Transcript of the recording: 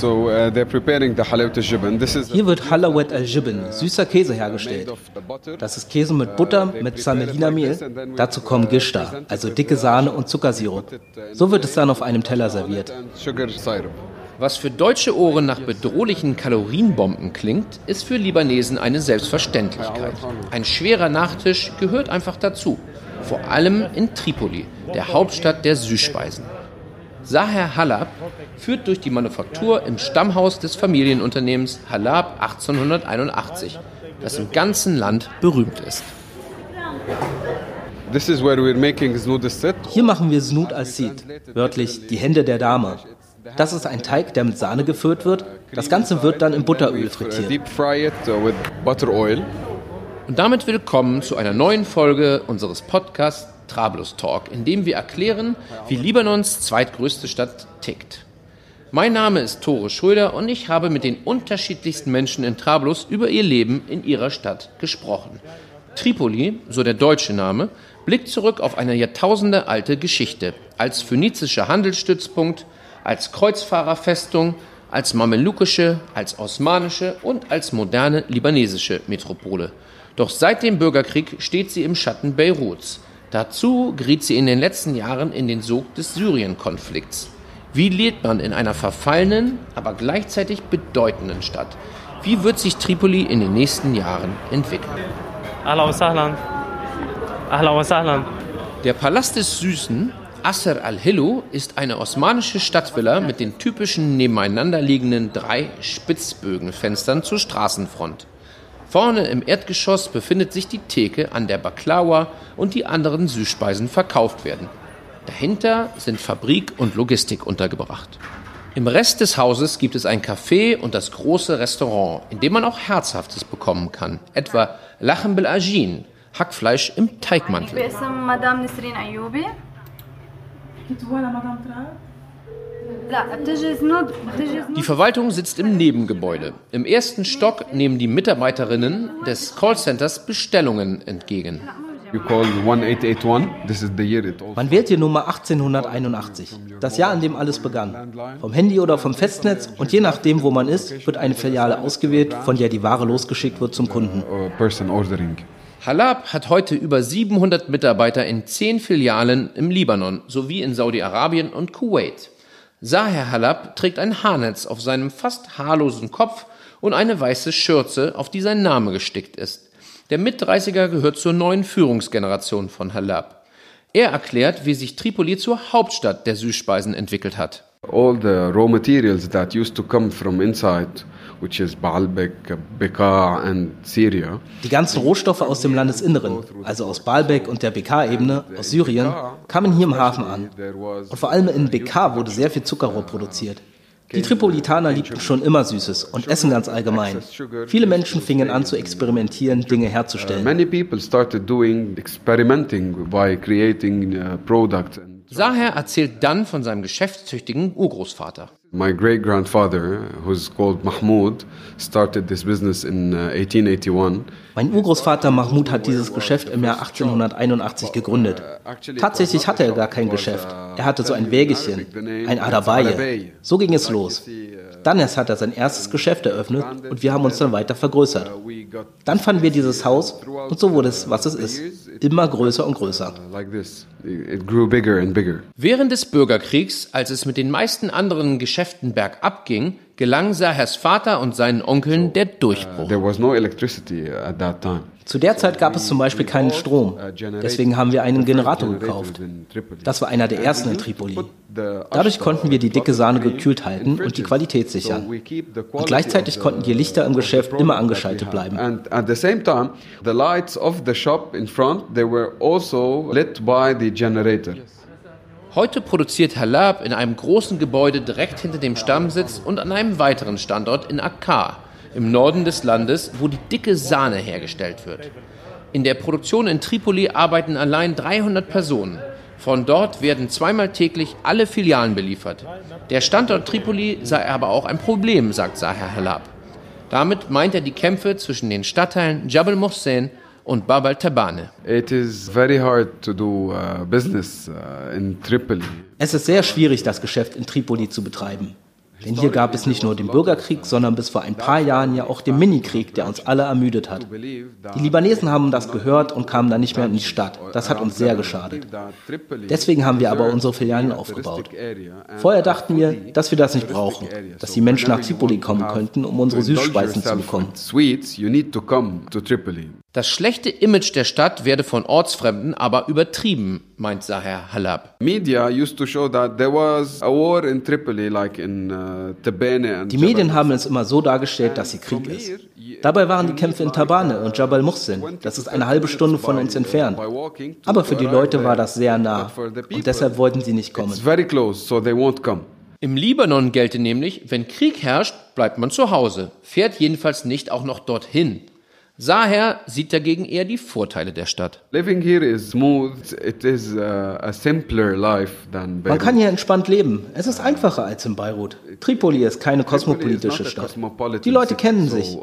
Hier wird Halawat al-Jibn, süßer Käse hergestellt. Das ist Käse mit Butter, mit Sammelina-Mehl. Dazu kommen Gishta, also dicke Sahne und Zuckersirup. So wird es dann auf einem Teller serviert. Was für deutsche Ohren nach bedrohlichen Kalorienbomben klingt, ist für Libanesen eine Selbstverständlichkeit. Ein schwerer Nachtisch gehört einfach dazu. Vor allem in Tripoli, der Hauptstadt der Süßspeisen. Saher Halab führt durch die Manufaktur im Stammhaus des Familienunternehmens Halab 1881, das im ganzen Land berühmt ist. Hier machen wir Snud al-Sid, wörtlich die Hände der Dame. Das ist ein Teig, der mit Sahne gefüllt wird. Das Ganze wird dann im Butteröl frittiert. Und damit willkommen zu einer neuen Folge unseres Podcasts Trablus Talk, in dem wir erklären, wie Libanons zweitgrößte Stadt tickt. Mein Name ist Tore Schröder und ich habe mit den unterschiedlichsten Menschen in Trablus über ihr Leben in ihrer Stadt gesprochen. Tripoli, so der deutsche Name, blickt zurück auf eine Jahrtausende alte Geschichte, als phönizischer Handelsstützpunkt, als Kreuzfahrerfestung, als mamelukische, als osmanische und als moderne libanesische Metropole. Doch seit dem Bürgerkrieg steht sie im Schatten Beiruts. Dazu geriet sie in den letzten Jahren in den Sog des Syrien-Konflikts. Wie lebt man in einer verfallenen, aber gleichzeitig bedeutenden Stadt? Wie wird sich Tripoli in den nächsten Jahren entwickeln? Ahlan wa sahlan. Ahlan wa sahlan. Der Palast des Süßen, Asr al-Hilu, ist eine osmanische Stadtvilla mit den typischen nebeneinanderliegenden drei Spitzbögenfenstern zur Straßenfront. Vorne im Erdgeschoss befindet sich die Theke, an der Baklava und die anderen Süßspeisen verkauft werden. Dahinter sind Fabrik und Logistik untergebracht. Im Rest des Hauses gibt es ein Café und das große Restaurant, in dem man auch Herzhaftes bekommen kann, etwa Lachen bel Ajin, Hackfleisch im Teigmantel. Ich bin Madame Nisrin Ayoubi. Die Verwaltung sitzt im Nebengebäude. Im ersten Stock nehmen die Mitarbeiterinnen des Callcenters Bestellungen entgegen. You call 1881. This is the year it. Man wählt die Nummer 1881, das Jahr, in dem alles begann. Vom Handy oder vom Festnetz und je nachdem, wo man ist, wird eine Filiale ausgewählt, von der die Ware losgeschickt wird zum Kunden. Ordering. Halab hat heute über 700 Mitarbeiter in 10 Filialen im Libanon sowie in Saudi-Arabien und Kuwait. Saher Halab trägt ein Haarnetz auf seinem fast haarlosen Kopf und eine weiße Schürze, auf die sein Name gestickt ist. Der Mit-30er gehört zur neuen Führungsgeneration von Halab. Er erklärt, wie sich Tripoli zur Hauptstadt der Süßspeisen entwickelt hat. All the raw materials that used to come from inside, which is Baalbek, Bekaa, and Syria, Die ganzen Rohstoffe aus dem Landesinneren, also aus Baalbek und der BK-Ebene, aus Syrien, kamen hier im Hafen an. Und vor allem in BK wurde sehr viel Zuckerrohr produziert. Die Tripolitaner liebten schon immer Süßes und Essen ganz allgemein. Viele Menschen fingen an zu experimentieren, Dinge herzustellen. many people started doing experimenting by creating uh, products. And Saher erzählt dann von seinem geschäftstüchtigen Urgroßvater. My great grandfather, who's called Mahmoud, started this business in uh, 1881. Mein Urgroßvater Mahmoud hat dieses Geschäft im Jahr 1881 gegründet. Tatsächlich hatte er gar kein Geschäft. Er hatte so ein Wägelchen, ein Adabaye. So ging es los. Dann erst hat er sein erstes Geschäft eröffnet und wir haben uns dann weiter vergrößert. Dann fanden wir dieses Haus und so wurde es, was es ist. Immer größer und größer. Like this, it grew bigger and bigger. Während des Bürgerkriegs, als es mit den meisten anderen Geschäften bergab ging, gelang Sahers Vater und seinen Onkeln der Durchbruch. There was no electricity at that time. Zu der Zeit gab es zum Beispiel keinen Strom. Deswegen haben wir einen Generator gekauft. Das war einer der ersten in Tripoli. Dadurch konnten wir die dicke Sahne gekühlt halten und die Qualität sichern. Und gleichzeitig konnten die Lichter im Geschäft immer angeschaltet bleiben. And Heute produziert Halab in einem großen Gebäude direkt hinter dem Stammsitz und an einem weiteren Standort in Akkar, im Norden des Landes, wo die dicke Sahne hergestellt wird. In der Produktion in Tripoli arbeiten allein 300 Personen. Von dort werden zweimal täglich alle Filialen beliefert. Der Standort Tripoli sei aber auch ein Problem, sagt Saher Halab. Damit meint er die Kämpfe zwischen den Stadtteilen Jabal Mohsen und Bab al-Tabane. It is very hard to do business in Tripoli. Es ist sehr schwierig, das Geschäft in Tripoli zu betreiben. Denn hier gab es nicht nur den Bürgerkrieg, sondern bis vor ein paar Jahren ja auch den Minikrieg, der uns alle ermüdet hat. Die Libanesen haben das gehört und kamen dann nicht mehr in die Stadt. Das hat uns sehr geschadet. Deswegen haben wir aber unsere Filialen aufgebaut. Vorher dachten wir, dass wir das nicht brauchen, dass die Menschen nach Tripoli kommen könnten, um unsere Süßspeisen zu bekommen. Das schlechte Image der Stadt werde von Ortsfremden aber übertrieben, meint Saher Halab. Media used to show that there was a war in Tripoli like in uh, Tabane and Die Medien haben es immer so dargestellt, dass sie Krieg ist. Dabei waren die Kämpfe in Tabane und Jabal Muhsin. Das ist eine halbe Stunde von uns entfernt. Aber für die Leute war das sehr nah und deshalb wollten sie nicht kommen. Im Libanon gelte nämlich, wenn Krieg herrscht, bleibt man zu Hause, fährt jedenfalls nicht auch noch dorthin. Saher sieht dagegen eher die Vorteile der Stadt. Uh, Man kann hier entspannt leben. Es ist einfacher als in Beirut. Tripoli ist keine kosmopolitische Stadt. Die Leute kennen sich.